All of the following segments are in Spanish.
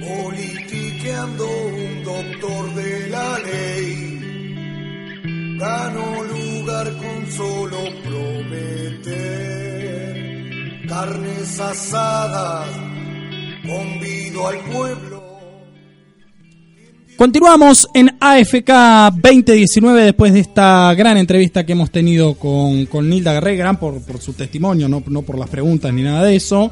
Politiqueando un doctor de la ley, ganó lugar con solo prometer carnes asadas, convido al pueblo. Continuamos en AFK 2019 después de esta gran entrevista que hemos tenido con, con Nilda gran por, por su testimonio, no, no por las preguntas ni nada de eso.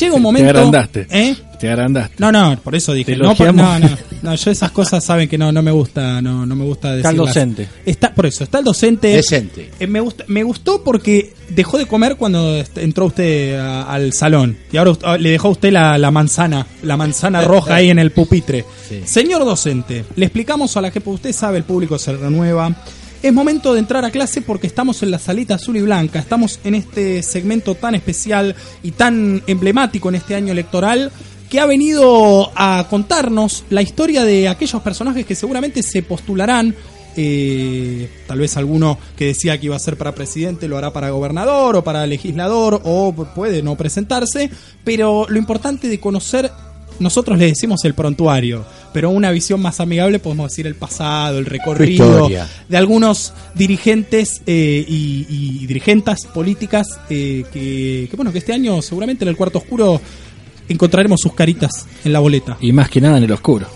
Llega un momento. Te agrandaste. ¿Eh? Te agrandaste. No, no, por eso dije. No, por- no, no, no, yo esas cosas saben que no, no me gusta, no, no me gusta decir. Está el docente. Está, por eso, está el docente. Decente. Eh, me, gusta, me gustó porque dejó de comer cuando entró usted a- al salón. Y ahora ust- le dejó a usted la, la manzana, la manzana roja ahí en el pupitre. Sí. Señor docente, le explicamos a la que usted sabe, el público se renueva. Es momento de entrar a clase porque estamos en la salita azul y blanca. Estamos en este segmento tan especial y tan emblemático en este año electoral que ha venido a contarnos la historia de aquellos personajes que seguramente se postularán eh, tal vez alguno que decía que iba a ser para presidente lo hará para gobernador o para legislador o puede no presentarse, pero lo importante de conocer, nosotros le decimos el prontuario, pero una visión más amigable podemos decir el pasado, el recorrido de algunos dirigentes eh, y, y dirigentes políticas eh, que, que, bueno, que este año seguramente en el cuarto oscuro encontraremos sus caritas en la boleta. Y más que nada en el oscuro.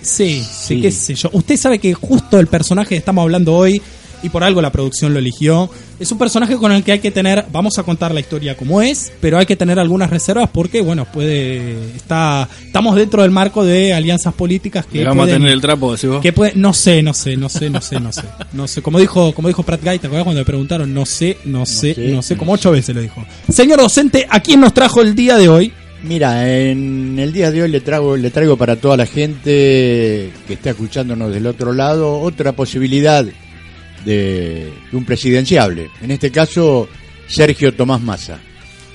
Sí, sí, qué sé yo. Usted sabe que justo el personaje que estamos hablando hoy, y por algo la producción lo eligió, es un personaje con el que hay que tener, vamos a contar la historia como es, pero hay que tener algunas reservas porque, bueno, puede, está, estamos dentro del marco de alianzas políticas que Le vamos pueden- a tener el trapo, decís vos. que puede, no sé, no sé, no sé, no sé, no sé, no sé. Como dijo, como dijo Pratt Guy, ¿te acuerdas cuando le preguntaron? No sé, no sé, sé, no sé, no como ocho veces lo dijo. Señor docente, ¿a quién nos trajo el día de hoy? Mira, en el día de hoy le traigo, le traigo para toda la gente que está escuchándonos del otro lado otra posibilidad de, de un presidenciable. En este caso, Sergio Tomás Massa,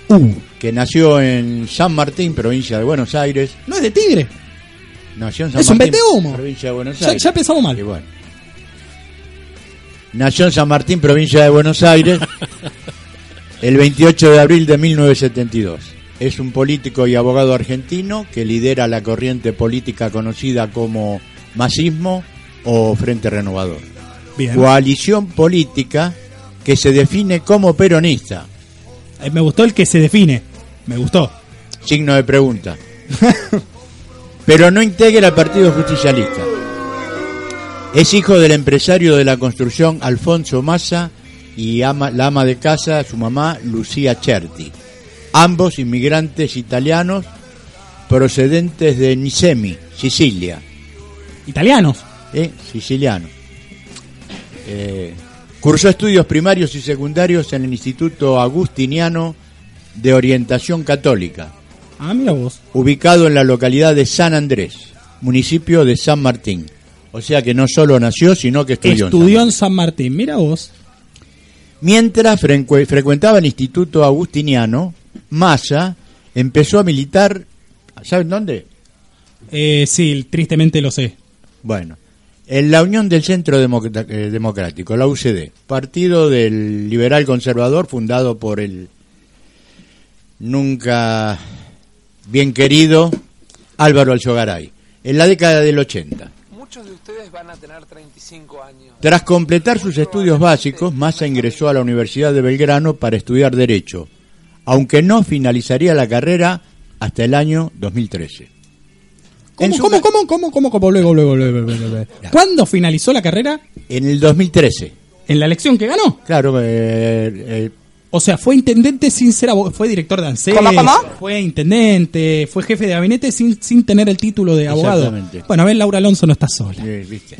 Uh, que nació en San Martín, provincia de Buenos Aires. no es de Tigre. Nació en San Es un Martín, provincia de Buenos Ya, Aires. ya empezamos mal. Y bueno. Nació en San Martín, provincia de Buenos Aires, el 28 de abril de 1972. Es un político y abogado argentino que lidera la corriente política conocida como masismo o Frente Renovador. Bien. Coalición política que se define como peronista. Eh, me gustó el que se define. Me gustó. Signo de pregunta. Pero no integra el Partido Justicialista. Es hijo del empresario de la construcción Alfonso Massa y ama- la ama de casa, su mamá, Lucía Certi. Ambos inmigrantes italianos procedentes de Nicemi, Sicilia. Italianos. ¿eh? Siciliano. Eh, cursó estudios primarios y secundarios en el Instituto Agustiniano de Orientación Católica Ah, mira vos. ubicado en la localidad de San Andrés, municipio de San Martín. O sea que no solo nació, sino que estudió. en San Estudió Martín. en San Martín. Mira vos. Mientras frecue- frecuentaba el Instituto Agustiniano, Massa empezó a militar, ¿saben dónde? Eh, sí, tristemente lo sé. Bueno, en la Unión del Centro eh, Democrático, la UCD, partido del liberal conservador fundado por el nunca bien querido Álvaro Alzogaray, en la década del 80. Muchos de ustedes van a tener 35 años. Tras completar sus estudios básicos, Massa ingresó a la Universidad de Belgrano para estudiar Derecho, aunque no finalizaría la carrera hasta el año 2013. ¿Cómo, cómo, cómo, cómo, cómo, cómo, luego, luego, luego, luego, luego? ¿Cuándo finalizó la carrera? En el 2013, ¿En la elección que ganó? claro, eh, eh, O sea, fue intendente sin ser abogado, fue director de ANSES, ¿Cómo, cómo? fue intendente, fue jefe de gabinete sin, sin tener el título de abogado. Exactamente. Bueno, a ver, Laura Alonso no está sola. Eh, ¿viste?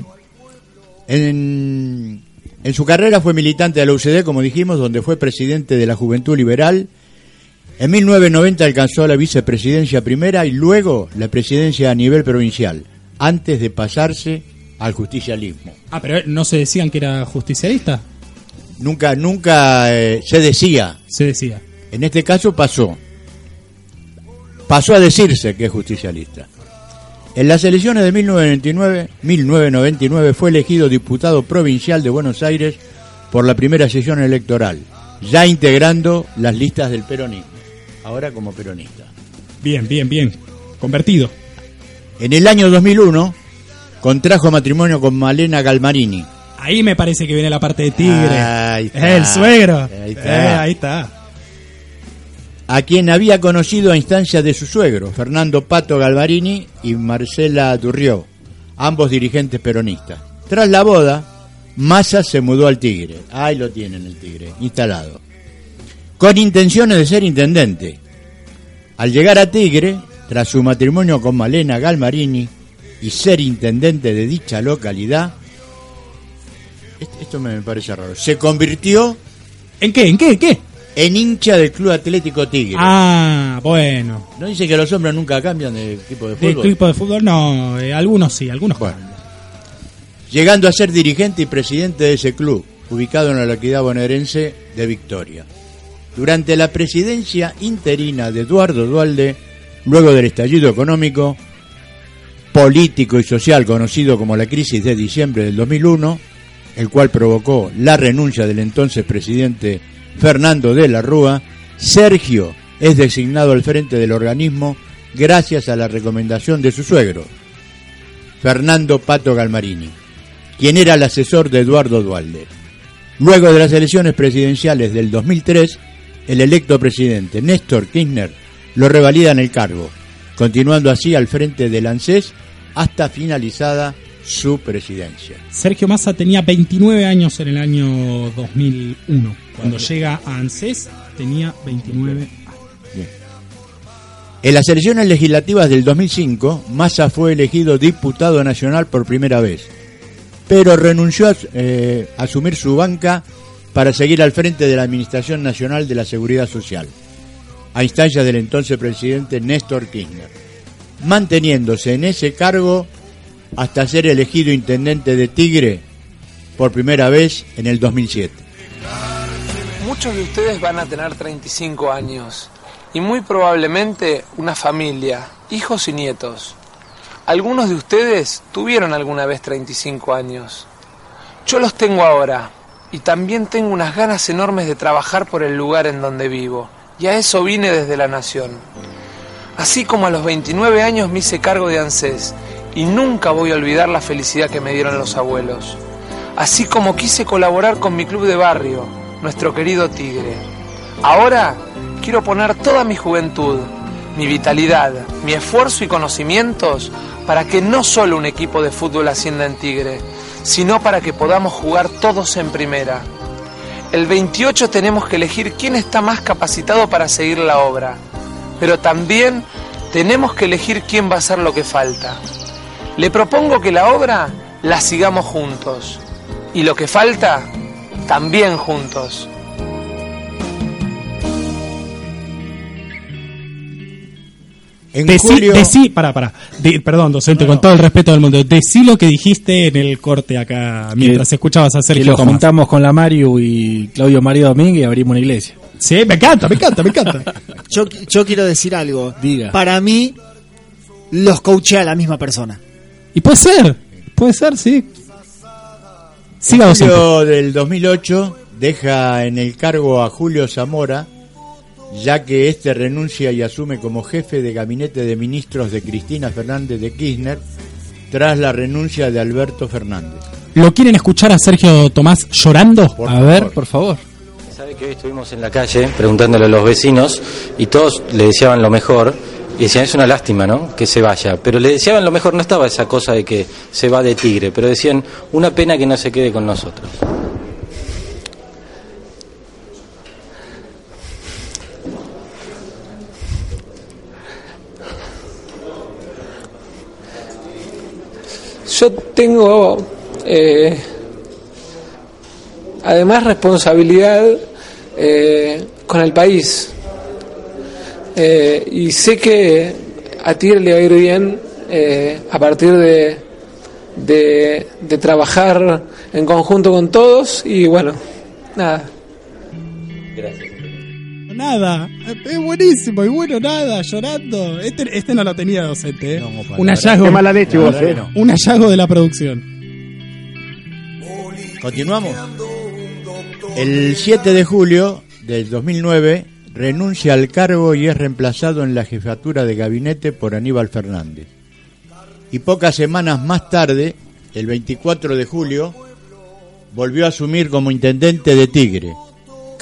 En, en su carrera fue militante de la UCD, como dijimos, donde fue presidente de la Juventud Liberal. En 1990 alcanzó la vicepresidencia primera y luego la presidencia a nivel provincial, antes de pasarse al justicialismo. Ah, pero no se decían que era justicialista, Nunca, nunca eh, se decía. se decía. En este caso pasó. Pasó a decirse que es justicialista. En las elecciones de 1999, 1999 fue elegido diputado provincial de Buenos Aires por la primera sesión electoral, ya integrando las listas del peronismo, ahora como peronista. Bien, bien, bien. Convertido. En el año 2001 contrajo matrimonio con Malena Galmarini, Ahí me parece que viene la parte de Tigre. Ahí está. el suegro. Ahí está. Eh, ahí está. a quien había conocido a instancias de su suegro, Fernando Pato Galvarini y Marcela Durrió, ambos dirigentes peronistas. Tras la boda, Massa se mudó al Tigre. Ahí lo tienen el Tigre, instalado. Con intenciones de ser intendente. Al llegar a Tigre, tras su matrimonio con Malena Galmarini y ser intendente de dicha localidad, esto- me parece raro, se convirtió ¿En qué? ¿En qué? ¿En qué? en hincha del Club Atlético Tigre. Ah, bueno. ¿No dice que los hombres nunca cambian de equipo de ¿De fútbol? equipo de fútbol? No, eh, algunos sí, algunos Bueno. Llegando a ser dirigente y presidente de ese club, ubicado en la localidad bonaerense de Victoria. Durante la presidencia interina de Eduardo Dualde, luego del estallido económico, político y social conocido como la crisis de diciembre del 2001, el cual provocó la renuncia del entonces presidente Fernando de la Rúa, Sergio es designado al frente del organismo gracias a la recomendación de su suegro, Fernando Pato Galmarini, quien era el asesor de Eduardo Dualde. Luego de las elecciones presidenciales del 2003, el electo presidente Néstor Kirchner lo revalida en el cargo, continuando así al frente del ANSES hasta finalizada su presidencia. Sergio Massa tenía 29 años en el año 2001. Cuando llega a ANSES tenía 29 años. En las elecciones legislativas del 2005, Massa fue elegido diputado nacional por primera vez, pero renunció a eh, asumir su banca para seguir al frente de la Administración Nacional de la Seguridad Social, a instancias del entonces presidente Néstor Kirchner, manteniéndose en ese cargo hasta ser elegido intendente de Tigre por primera vez en el 2007. Muchos de ustedes van a tener 35 años y muy probablemente una familia, hijos y nietos. Algunos de ustedes tuvieron alguna vez 35 años. Yo los tengo ahora y también tengo unas ganas enormes de trabajar por el lugar en donde vivo y a eso vine desde la nación. Así como a los 29 años me hice cargo de ANSES y nunca voy a olvidar la felicidad que me dieron los abuelos. Así como quise colaborar con mi club de barrio, nuestro querido Tigre. Ahora quiero poner toda mi juventud, mi vitalidad, mi esfuerzo y conocimientos para que no solo un equipo de fútbol ascienda en Tigre, sino para que podamos jugar todos en primera. El 28 tenemos que elegir quién está más capacitado para seguir la obra, pero también tenemos que elegir quién va a hacer lo que falta. Le propongo que la obra la sigamos juntos y lo que falta también juntos. En Decí, julio, decí, para, para. De- perdón, docente, con todo el respeto del mundo. Decí lo que dijiste en el corte acá mientras escuchabas a Que Sergio lo Tomás. juntamos con la Mario y Claudio María Domínguez y abrimos una iglesia. Sí, me encanta, me encanta, me encanta. Yo, yo quiero decir algo. Diga. Para mí, los coachea la misma persona. Y puede ser, puede ser, sí. Siga, en docente. julio del 2008 deja en el cargo a Julio Zamora, ya que este renuncia y asume como jefe de gabinete de ministros de Cristina Fernández de Kirchner tras la renuncia de Alberto Fernández. ¿Lo quieren escuchar a Sergio Tomás llorando? Por a favor. ver, por favor. Sabe que hoy estuvimos en la calle preguntándole a los vecinos y todos le deseaban lo mejor y decían es una lástima, ¿no? Que se vaya. Pero le deseaban lo mejor, no estaba esa cosa de que se va de tigre, pero decían una pena que no se quede con nosotros. Yo tengo eh, además responsabilidad eh, con el país. Eh, y sé que a Tigre le va a ir bien eh, a partir de, de, de trabajar en conjunto con todos y bueno, nada. Nada, es buenísimo y bueno, nada, llorando. Este, este no lo tenía docente, ¿eh? un nada. hallazgo. Qué mala leche vos, eh. no. Un hallazgo de la producción. Continuamos. El 7 de julio del 2009 renuncia al cargo y es reemplazado en la jefatura de gabinete por Aníbal Fernández. Y pocas semanas más tarde, el 24 de julio, volvió a asumir como intendente de Tigre,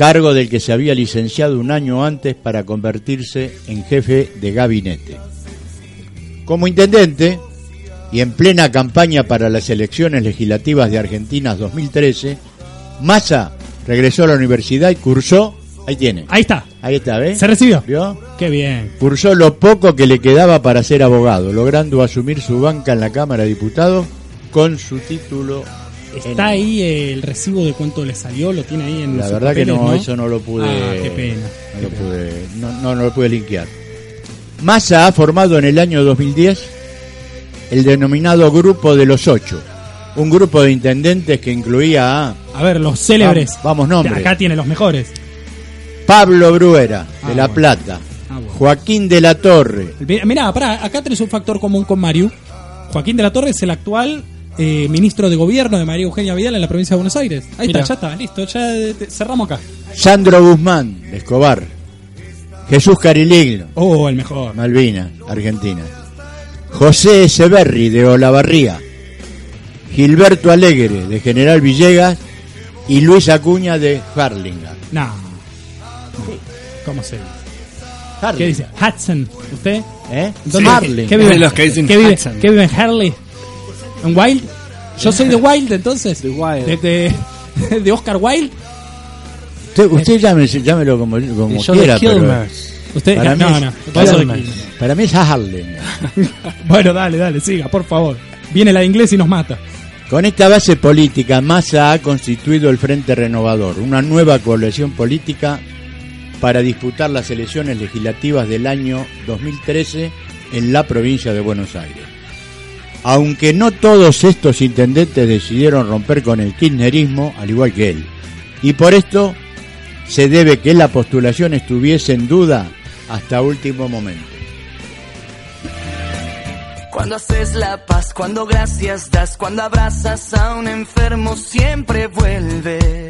cargo del que se había licenciado un año antes para convertirse en jefe de gabinete. Como intendente, y en plena campaña para las elecciones legislativas de Argentina 2013, Massa regresó a la universidad y cursó, ahí tiene. Ahí está. Ahí está, ¿ves? Se recibió. ¿Vio? Qué bien. Cursó lo poco que le quedaba para ser abogado, logrando asumir su banca en la Cámara de Diputados con su título. Está ahí el recibo de cuánto le salió, lo tiene ahí en La verdad que no, eso no lo pude. Ah, qué pena. No lo pude, no, no, lo pude linkear. Massa ha formado en el año 2010 el denominado Grupo de los Ocho, un grupo de intendentes que incluía a A ver, los célebres. Vamos, vamos, nombres. Acá tiene los mejores. Pablo Bruera, de Ah, La bueno. Plata, Ah, bueno. Joaquín de la Torre, mirá, pará, acá tenés un factor común con Mario. Joaquín de la Torre es el actual eh, ministro de gobierno de María Eugenia Vidal en la provincia de Buenos Aires. Ahí Mirá. está, ya está, listo, ya eh, te- cerramos acá. Sandro Guzmán, de Escobar, Jesús Cariligno, Oh, el mejor. Malvinas, Argentina. José Echeverri de Olavarría, Gilberto Alegre de General Villegas y Luis Acuña de Harlinga. No. ¿Cómo se dice? ¿Qué dice? Hudson. ¿Usted? ¿Eh? ¿Dónde- Harlinga. ¿Qué vive? Es de los que dicen ¿Qué vive, Hudson. qué vive en Harley? ¿En Wild? Yo soy de Wild entonces. De Wild. De, de, de Oscar Wilde. Usted, usted llame- llámelo como, como Y yo quiera, de pero. Usted, Para no, mí no, es- no. para mí- de Quilmes. para mí es Harlinga. Bueno, dale, dale, siga, por favor. Viene la inglés y nos mata. Con esta base política, Massa ha constituido el Frente Renovador, una nueva coalición política para disputar las elecciones legislativas del año 2013 en la provincia de Buenos Aires. Aunque no todos estos intendentes decidieron romper con el kirchnerismo, al igual que él, y por esto se debe que la postulación estuviese en duda hasta último momento. Cuando haces la paz, cuando gracias das, cuando abrazas a un enfermo siempre vuelve.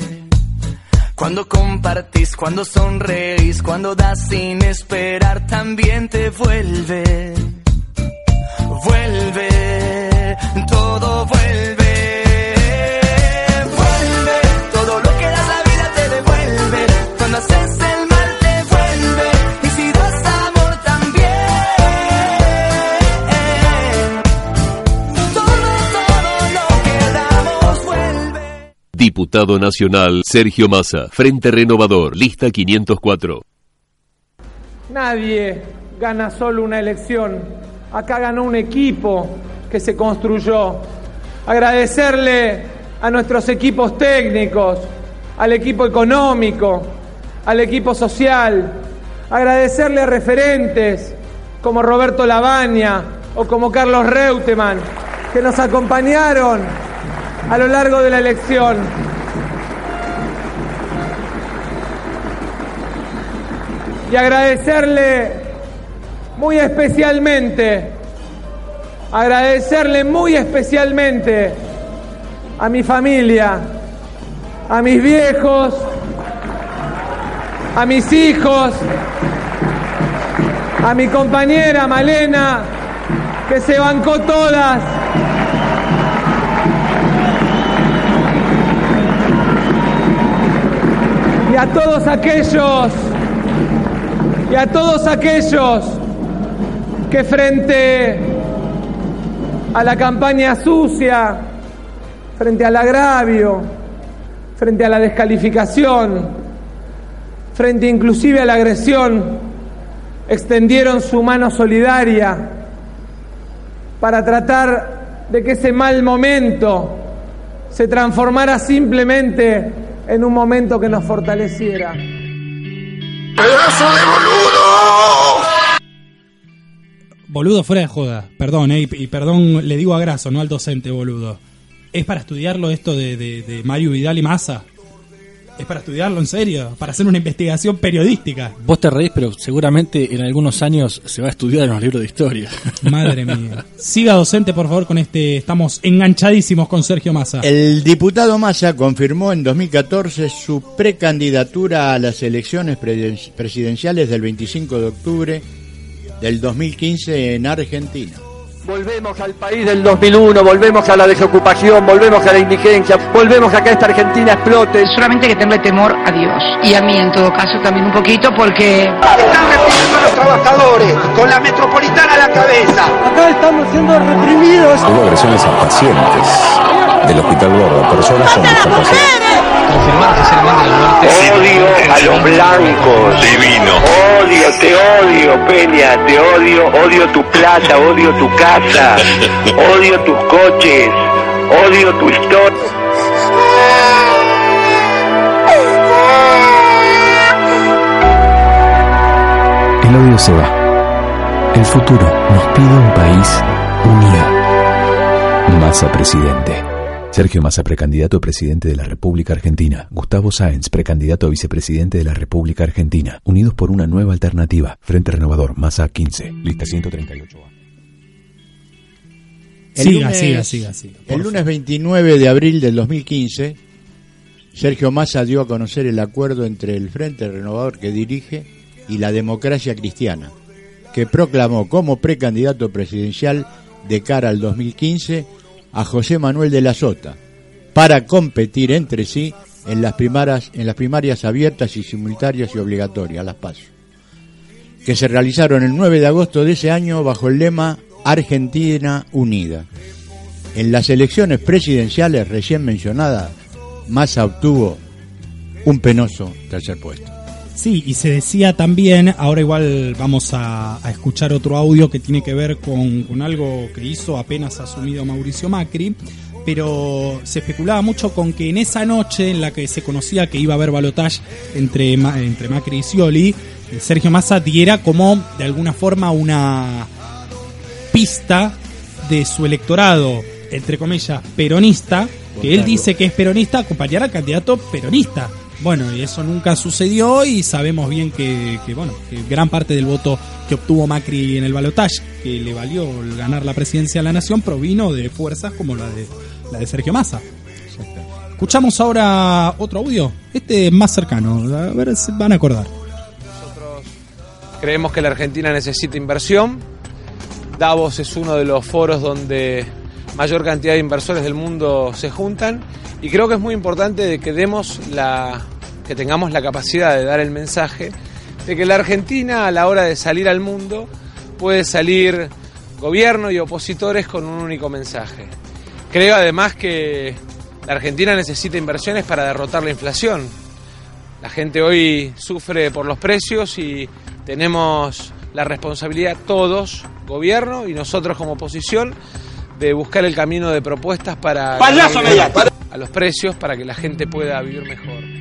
Cuando compartís, cuando sonreís, cuando das sin esperar también te vuelve. Vuelve, todo vuelve. Vuelve, todo lo que das la vida te devuelve. Cuando haces el mal te vuelve. Y si das amor también. Todo, todo lo que damos vuelve. Diputado Nacional Sergio Massa, Frente Renovador, lista 504. Nadie gana solo una elección. Acá ganó un equipo que se construyó. Agradecerle a nuestros equipos técnicos, al equipo económico, al equipo social. Agradecerle a referentes como Roberto Labaña o como Carlos Reutemann, que nos acompañaron a lo largo de la elección. y agradecerle muy especialmente, agradecerle muy especialmente a mi familia, a mis viejos, a mis hijos, a mi compañera Malena, que se bancó todas. Y a todos aquellos y a todos aquellos que frente a la campaña sucia, frente al agravio, frente a la descalificación, frente inclusive a la agresión, extendieron su mano solidaria para tratar de que ese mal momento se transformara simplemente en un momento que nos fortaleciera. ¡Pedazo de boludo! Boludo fuera de joda, perdón, eh, y perdón, le digo a Graso, no al docente, boludo. ¿Es para estudiarlo esto de, de, de Mario Vidal y Massa? ¿Es para estudiarlo en serio? ¿Para hacer una investigación periodística? Vos te reís, pero seguramente en algunos años se va a estudiar en los libros de historia. Madre mía. Siga docente, por favor, con este. Estamos enganchadísimos con Sergio Massa. El diputado Massa confirmó en 2014 su precandidatura a las elecciones presidenciales del 25 de octubre del 2015 en Argentina. Volvemos al país del 2001, volvemos a la desocupación, volvemos a la indigencia, volvemos a que esta Argentina explote. Solamente que tenerle temor a Dios. Y a mí en todo caso también un poquito porque... Están reprimiendo a los trabajadores, con la metropolitana a la cabeza. Acá estamos siendo reprimidos. Hubo agresiones a pacientes del Hospital Gordo, personas con discapacidad. Odio a los blancos. Divino. Odio, te odio, Peña, te odio, odio tu plata, odio tu casa, odio tus coches, odio tu historia. El odio se va. El futuro nos pide un país unido. Massa presidente. Sergio Massa, precandidato a presidente de la República Argentina. Gustavo Sáenz, precandidato a vicepresidente de la República Argentina. Unidos por una nueva alternativa. Frente Renovador, Massa 15. Lista 138. El Siga, lunes- siga, siga, siga, El lunes 29 de abril del 2015, Sergio Massa dio a conocer el acuerdo entre el Frente Renovador que dirige y la democracia cristiana, que proclamó como precandidato presidencial de cara al 2015 a José Manuel de la Sota para competir entre sí en las primarias, en las primarias abiertas y simultáneas y obligatorias, las PASO, que se realizaron el 9 de agosto de ese año bajo el lema Argentina Unida. En las elecciones presidenciales recién mencionadas, Massa obtuvo un penoso tercer puesto. Sí, y se decía también, ahora igual vamos a, a escuchar otro audio que tiene que ver con, con algo que hizo apenas asumido Mauricio Macri, pero se especulaba mucho con que en esa noche en la que se conocía que iba a haber balotaje entre, entre Macri y Scioli, eh, Sergio Massa diera como de alguna forma una pista de su electorado, entre comillas, peronista, que él dice que es peronista, acompañar al candidato peronista. Bueno, y eso nunca sucedió y sabemos bien que, bueno, que gran parte del voto que obtuvo Macri en el balotaje, que le valió ganar la presidencia de la nación, provino de fuerzas como la de, la de Sergio Massa. Escuchamos ahora otro audio, este es más cercano, a ver si van a acordar. Creemos que la Argentina necesita inversión. Davos es uno de los foros donde mayor cantidad de inversores del mundo se juntan y creo que es muy importante que demos la que tengamos la capacidad de dar el mensaje de que la Argentina a la hora de salir al mundo puede salir gobierno y opositores con un único mensaje. Creo además que la Argentina necesita inversiones para derrotar la inflación. La gente hoy sufre por los precios y tenemos la responsabilidad todos, gobierno y nosotros como oposición, de buscar el camino de propuestas para ¡Payaso a los precios para que la gente pueda vivir mejor.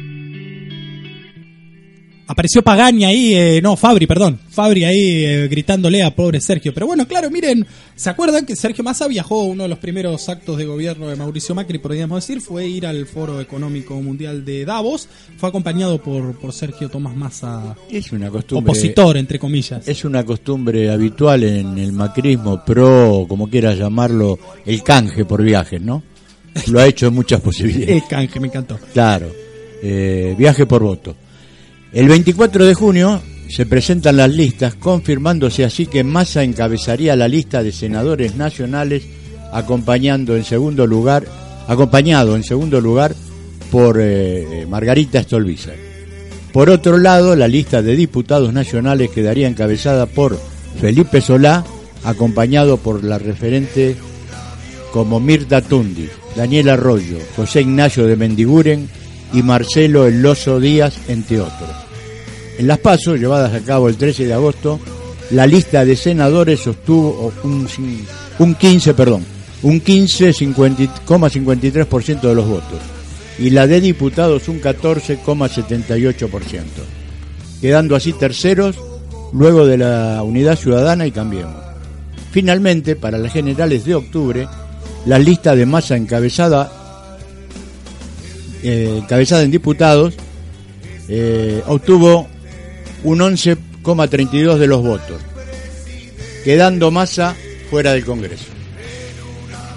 Apareció Pagani ahí, eh, no, Fabri, perdón. Fabri ahí eh, gritándole a pobre Sergio. Pero bueno, claro, miren, ¿se acuerdan que Sergio Massa viajó uno de los primeros actos de gobierno de Mauricio Macri, podríamos decir? Fue ir al Foro Económico Mundial de Davos. Fue acompañado por, por Sergio Tomás Massa, Es una costumbre. opositor, entre comillas. Es una costumbre habitual en el macrismo pro, como quieras llamarlo, el canje por viajes, ¿no? Lo ha hecho en muchas posibilidades. El canje, me encantó. Claro, eh, viaje por voto. El 24 de junio se presentan las listas, confirmándose así que Massa encabezaría la lista de senadores nacionales, acompañando en segundo lugar, acompañado en segundo lugar por eh, Margarita Stolbizer. Por otro lado, la lista de diputados nacionales quedaría encabezada por Felipe Solá, acompañado por la referente como Mirta Tundi, Daniel Arroyo, José Ignacio de Mendiguren y Marcelo El Lozo Díaz, entre otros. En las pasos, llevadas a cabo el 13 de agosto, la lista de senadores sostuvo un, un 15, perdón, un 15,53% de los votos y la de diputados un 14,78%, quedando así terceros luego de la Unidad Ciudadana y Cambiemos. Finalmente, para las generales de octubre, la lista de masa encabezada, eh, encabezada en diputados eh, obtuvo un 11,32 de los votos, quedando masa fuera del Congreso.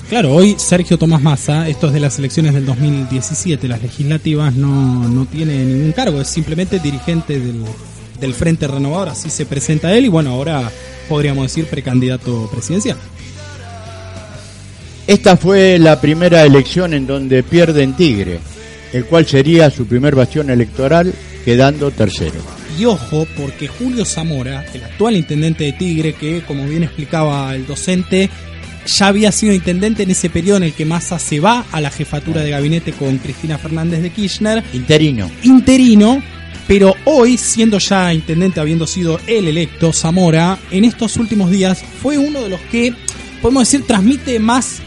Claro, hoy Sergio Tomás Massa, esto es de las elecciones del 2017, las legislativas, no, no tiene ningún cargo, es simplemente dirigente del, del Frente Renovador, así se presenta él y bueno, ahora podríamos decir precandidato presidencial. Esta fue la primera elección en donde pierde en Tigre, el cual sería su primer bastión electoral, quedando tercero. Y ojo, porque Julio Zamora, el actual intendente de Tigre, que como bien explicaba el docente, ya había sido intendente en ese periodo en el que Massa se va a la jefatura de gabinete con Cristina Fernández de Kirchner. Interino. Interino, pero hoy, siendo ya intendente, habiendo sido el electo, Zamora, en estos últimos días fue uno de los que, podemos decir, transmite más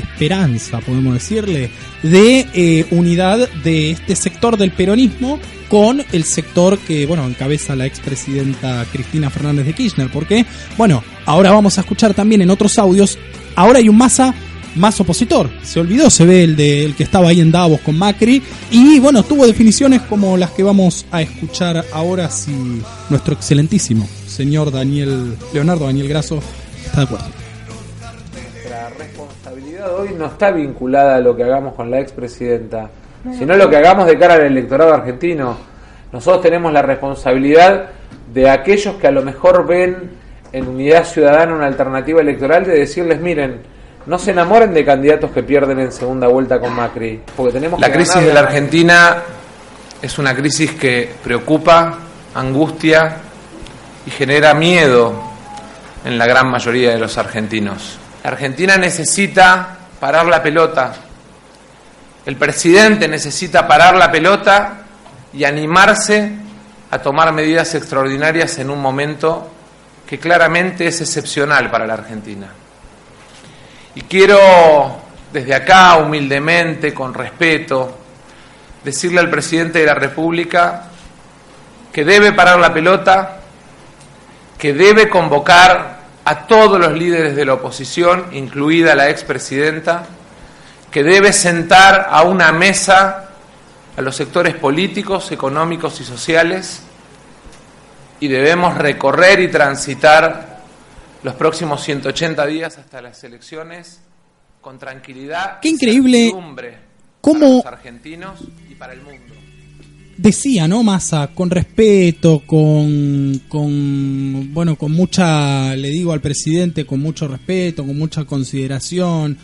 esperanza, podemos decirle, de eh, unidad de este sector del peronismo con el sector que, bueno, encabeza la expresidenta Cristina Fernández de Kirchner. Porque, bueno, ahora vamos a escuchar también en otros audios, ahora hay un masa más opositor. Se olvidó, se ve el de el que estaba ahí en Davos con Macri. Y bueno, tuvo definiciones como las que vamos a escuchar ahora si nuestro excelentísimo señor Daniel, Leonardo Daniel Grasso, está de acuerdo. Hoy no está vinculada a lo que hagamos con la expresidenta, sino lo que hagamos de cara al electorado argentino. Nosotros tenemos la responsabilidad de aquellos que a lo mejor ven en Unidad Ciudadana una alternativa electoral de decirles, miren, no se enamoren de candidatos que pierden en segunda vuelta con Macri, porque tenemos La que crisis de la Argentina es una crisis que preocupa, angustia y genera miedo en la gran mayoría de los argentinos. Argentina necesita parar la pelota. El presidente necesita parar la pelota y animarse a tomar medidas extraordinarias en un momento que claramente es excepcional para la Argentina. Y quiero desde acá, humildemente, con respeto, decirle al presidente de la República que debe parar la pelota, que debe convocar a todos los líderes de la oposición, incluida la expresidenta, que debe sentar a una mesa a los sectores políticos, económicos y sociales y debemos recorrer y transitar los próximos 180 días hasta las elecciones con tranquilidad Qué y increíble para los argentinos y para el mundo. Decía, ¿no? Massa, con respeto, con, con, bueno, con mucha, le digo al presidente, con mucho respeto, con mucha consideración.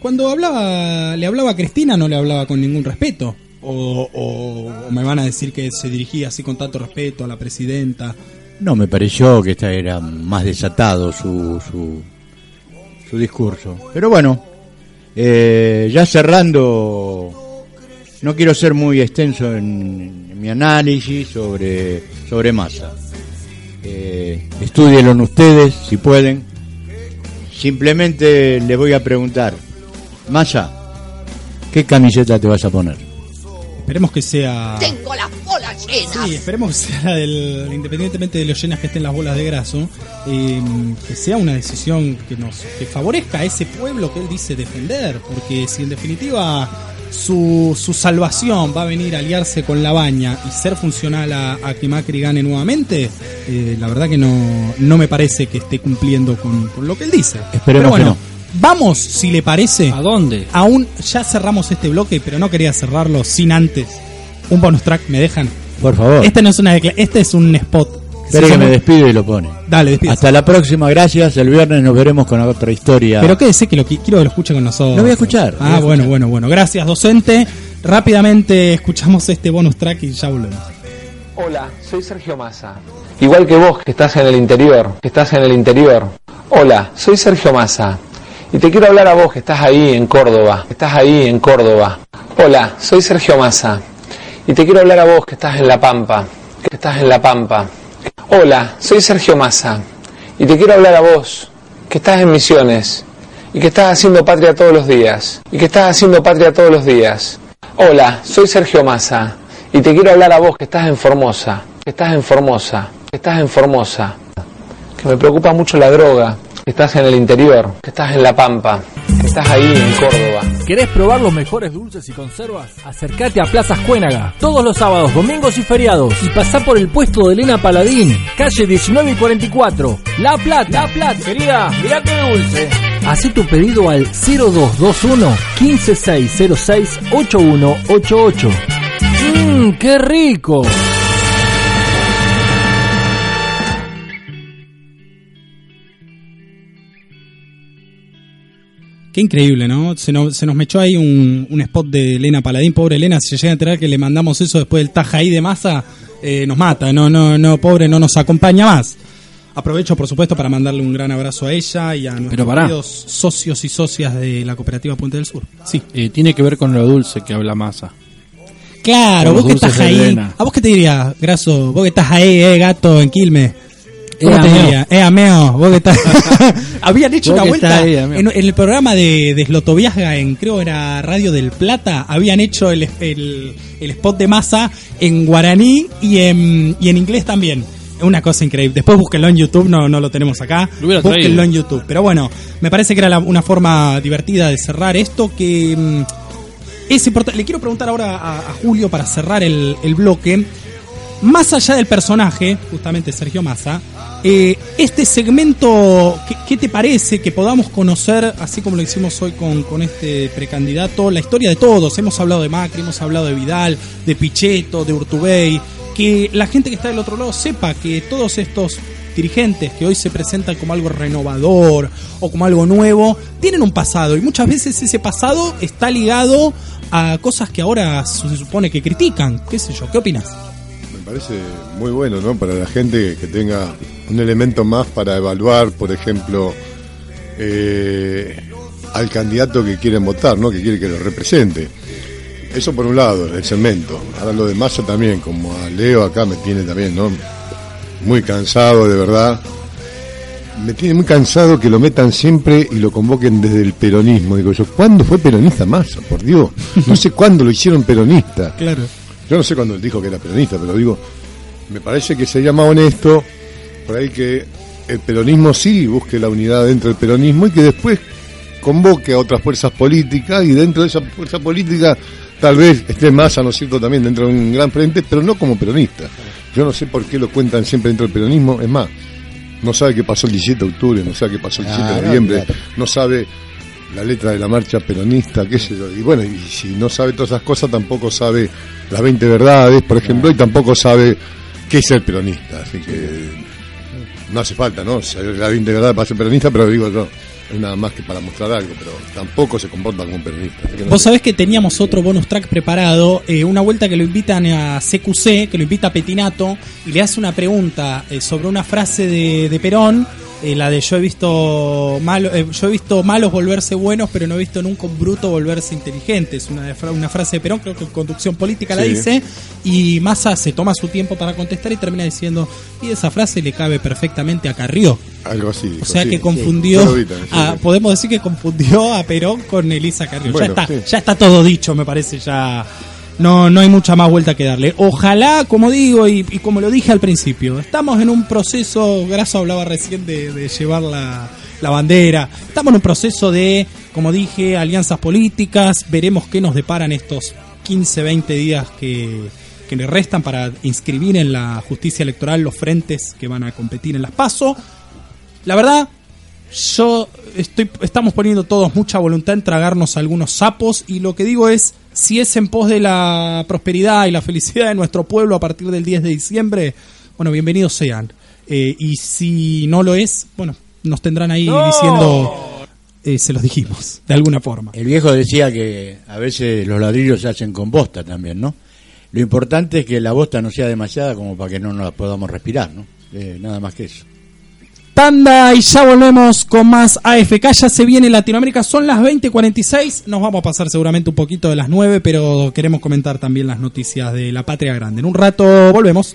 Cuando hablaba, le hablaba a Cristina, no le hablaba con ningún respeto. O, me van a decir que se dirigía así con tanto respeto a la presidenta. No, me pareció que esta era más desatado su, su, su discurso. Pero bueno, eh, ya cerrando, no quiero ser muy extenso en, en mi análisis sobre, sobre masa. Eh, estudienlo ustedes, si pueden. Simplemente le voy a preguntar, Massa, ¿qué camiseta te vas a poner? Esperemos que sea... Tengo las bolas llenas. Sí, esperemos que sea la del, independientemente de lo llenas que estén las bolas de graso, eh, que sea una decisión que nos que favorezca a ese pueblo que él dice defender, porque si en definitiva su, su salvación va a venir a aliarse con la baña y ser funcional a, a que Macri gane nuevamente, eh, la verdad que no, no me parece que esté cumpliendo con, con lo que él dice. Esperemos Pero que bueno, no. Vamos, si le parece. ¿A dónde? Aún ya cerramos este bloque, pero no quería cerrarlo sin antes. Un bonus track, ¿me dejan? Por favor. Este no es una este es un spot. Espere Se que me despido y lo pone. Dale, despídase. Hasta la próxima, gracias. El viernes nos veremos con otra historia. Pero quédese que lo qui- quiero que lo escuche con nosotros. Lo voy a escuchar, Ah, a bueno, escuchar. bueno, bueno. Gracias, docente. Rápidamente escuchamos este bonus track y ya volvemos. Hola, soy Sergio Massa. Igual que vos, que estás en el interior, que estás en el interior. Hola, soy Sergio Massa. Y te quiero hablar a vos, que estás ahí en Córdoba, que estás ahí en Córdoba. Hola, soy Sergio Massa. Y te quiero hablar a vos, que estás en La Pampa, que estás en La Pampa. Hola, soy Sergio Massa. Y te quiero hablar a vos, que estás en Misiones. y que estás haciendo patria todos los días, y que estás haciendo patria todos los días. Hola, soy Sergio Massa y te quiero hablar a vos que estás en Formosa, que estás en Formosa, que estás en Formosa, que me preocupa mucho la droga, que estás en el interior, que estás en La Pampa, estás ahí en Córdoba. ¿Querés probar los mejores dulces y conservas? Acércate a Plazas Cuénaga todos los sábados, domingos y feriados y pasá por el puesto de Elena Paladín, calle 19 y 44, La Plata. La Plata, querida, mirá qué dulce. Hacé tu pedido al 0221 15606 8188. Mmm, qué rico. Qué increíble, ¿no? Se nos, se nos mechó ahí un, un spot de Elena Paladín. Pobre Elena, si se llega a enterar que le mandamos eso después del taja ahí de masa, eh, nos mata. No, no, no, pobre, no nos acompaña más. Aprovecho, por supuesto, para mandarle un gran abrazo a ella y a nuestros queridos socios y socias de la cooperativa Puente del Sur. Sí. Eh, tiene que ver con lo dulce que habla Massa. Claro, vos que estás ahí. Elena. ¿A vos qué te diría, Graso? Vos que estás ahí, eh, gato, en Quilmes. ¿Cómo Eh? Eh, ameo, vos que estás... Habían hecho una vuelta ahí, en, en el programa de, de Slotoviaga, en creo era Radio del Plata, habían hecho el, el, el spot de masa en guaraní y en, y en inglés también. Es una cosa increíble. Después búsquenlo en YouTube, no, no lo tenemos acá. Lo Búsquenlo traído. en YouTube. Pero bueno, me parece que era la- una forma divertida de cerrar esto que... mm, es importante. Le quiero preguntar ahora a, a Julio para cerrar el, el bloque. Más allá del personaje, justamente Sergio Massa, eh, este segmento, ¿qué, te parece que podamos conocer, así como lo hicimos hoy con, con este precandidato, la historia de todos? Hemos hablado de Macri, hemos hablado de Vidal, de Pichetto, de Urtubey. Que la gente que está del otro lado sepa que todos estos dirigentes que hoy se presentan como algo renovador o como algo nuevo, tienen un pasado y muchas veces ese pasado está ligado a cosas que ahora se supone que critican. ¿Qué sé yo? ¿Qué opinas? Parece muy bueno, ¿no? Para la gente que tenga un elemento más para evaluar, por ejemplo, eh, al candidato que quieren votar, ¿no? Que quiere que lo represente. Eso por un lado, el segmento. Ahora lo de Massa también, como a Leo acá me tiene también, ¿no? Muy cansado, de verdad. Me tiene muy cansado que lo metan siempre y lo convoquen desde el peronismo. Digo yo, ¿cuándo fue peronista Massa? Por Dios. No sé cuándo lo hicieron peronista. Claro. Yo no sé cuándo él dijo que era peronista, pero digo, me parece que sería más honesto por ahí que el peronismo sí busque la unidad dentro del peronismo y que después convoque a otras fuerzas políticas y dentro de esa fuerza política tal vez esté Massa, ¿no es cierto?, también dentro de un gran frente, pero no como peronista. Yo no sé por qué lo cuentan siempre dentro del peronismo, es más, no sabe qué pasó el 17 de octubre, no sabe qué pasó el 17 de noviembre, no sabe la letra de la marcha peronista, qué sé yo. Y bueno, y si no sabe todas esas cosas, tampoco sabe las 20 verdades, por ejemplo, y tampoco sabe qué es ser peronista. Así que no hace falta, ¿no? Saber las 20 verdades para ser peronista, pero digo yo, es nada más que para mostrar algo, pero tampoco se comporta como un peronista. No Vos sé. sabés que teníamos otro bonus track preparado, eh, una vuelta que lo invitan a CQC, que lo invita a Petinato, y le hace una pregunta eh, sobre una frase de, de Perón, eh, la de yo he visto malo, eh, yo he visto malos volverse buenos, pero no he visto nunca un bruto volverse inteligente. Es una, una frase de Perón, creo que en conducción política la Sí. dice, y Massa se toma su tiempo para contestar y termina diciendo, y esa frase le cabe perfectamente a Carrió. Algo así. O sea sí, que confundió, a- podemos decir que confundió a Perón con Elisa Carrió. Bueno, ya está, ya está todo dicho, me parece, ya no, no hay mucha más vuelta que darle. Ojalá, como digo y, como lo dije al principio, estamos en un proceso, Graso hablaba recién de, de llevar la, la bandera, estamos en un proceso de, como dije, alianzas políticas, veremos qué nos deparan estos 15, 20 días que, que le restan para inscribir en la justicia electoral los frentes que van a competir en las PASO. La verdad, yo estoy, estamos poniendo todos mucha voluntad en tragarnos algunos sapos y lo que digo es, si es en pos de la prosperidad y la felicidad de nuestro pueblo a partir del 10 de diciembre, bueno, bienvenidos sean. Eh, y si no lo es, bueno, nos tendrán ahí diciendo, eh, se los dijimos, de alguna forma. El viejo decía que a veces los ladrillos se hacen con bosta también, ¿no? Lo importante es que la bosta no sea demasiada como para que no nos la podamos respirar, ¿no? Eh, nada más que eso. Tanda y ya volvemos con más AFK. Ya se viene Latinoamérica, son las 20:46. Nos vamos a pasar seguramente un poquito de las 9, pero queremos comentar también las noticias de la patria grande. En un rato volvemos.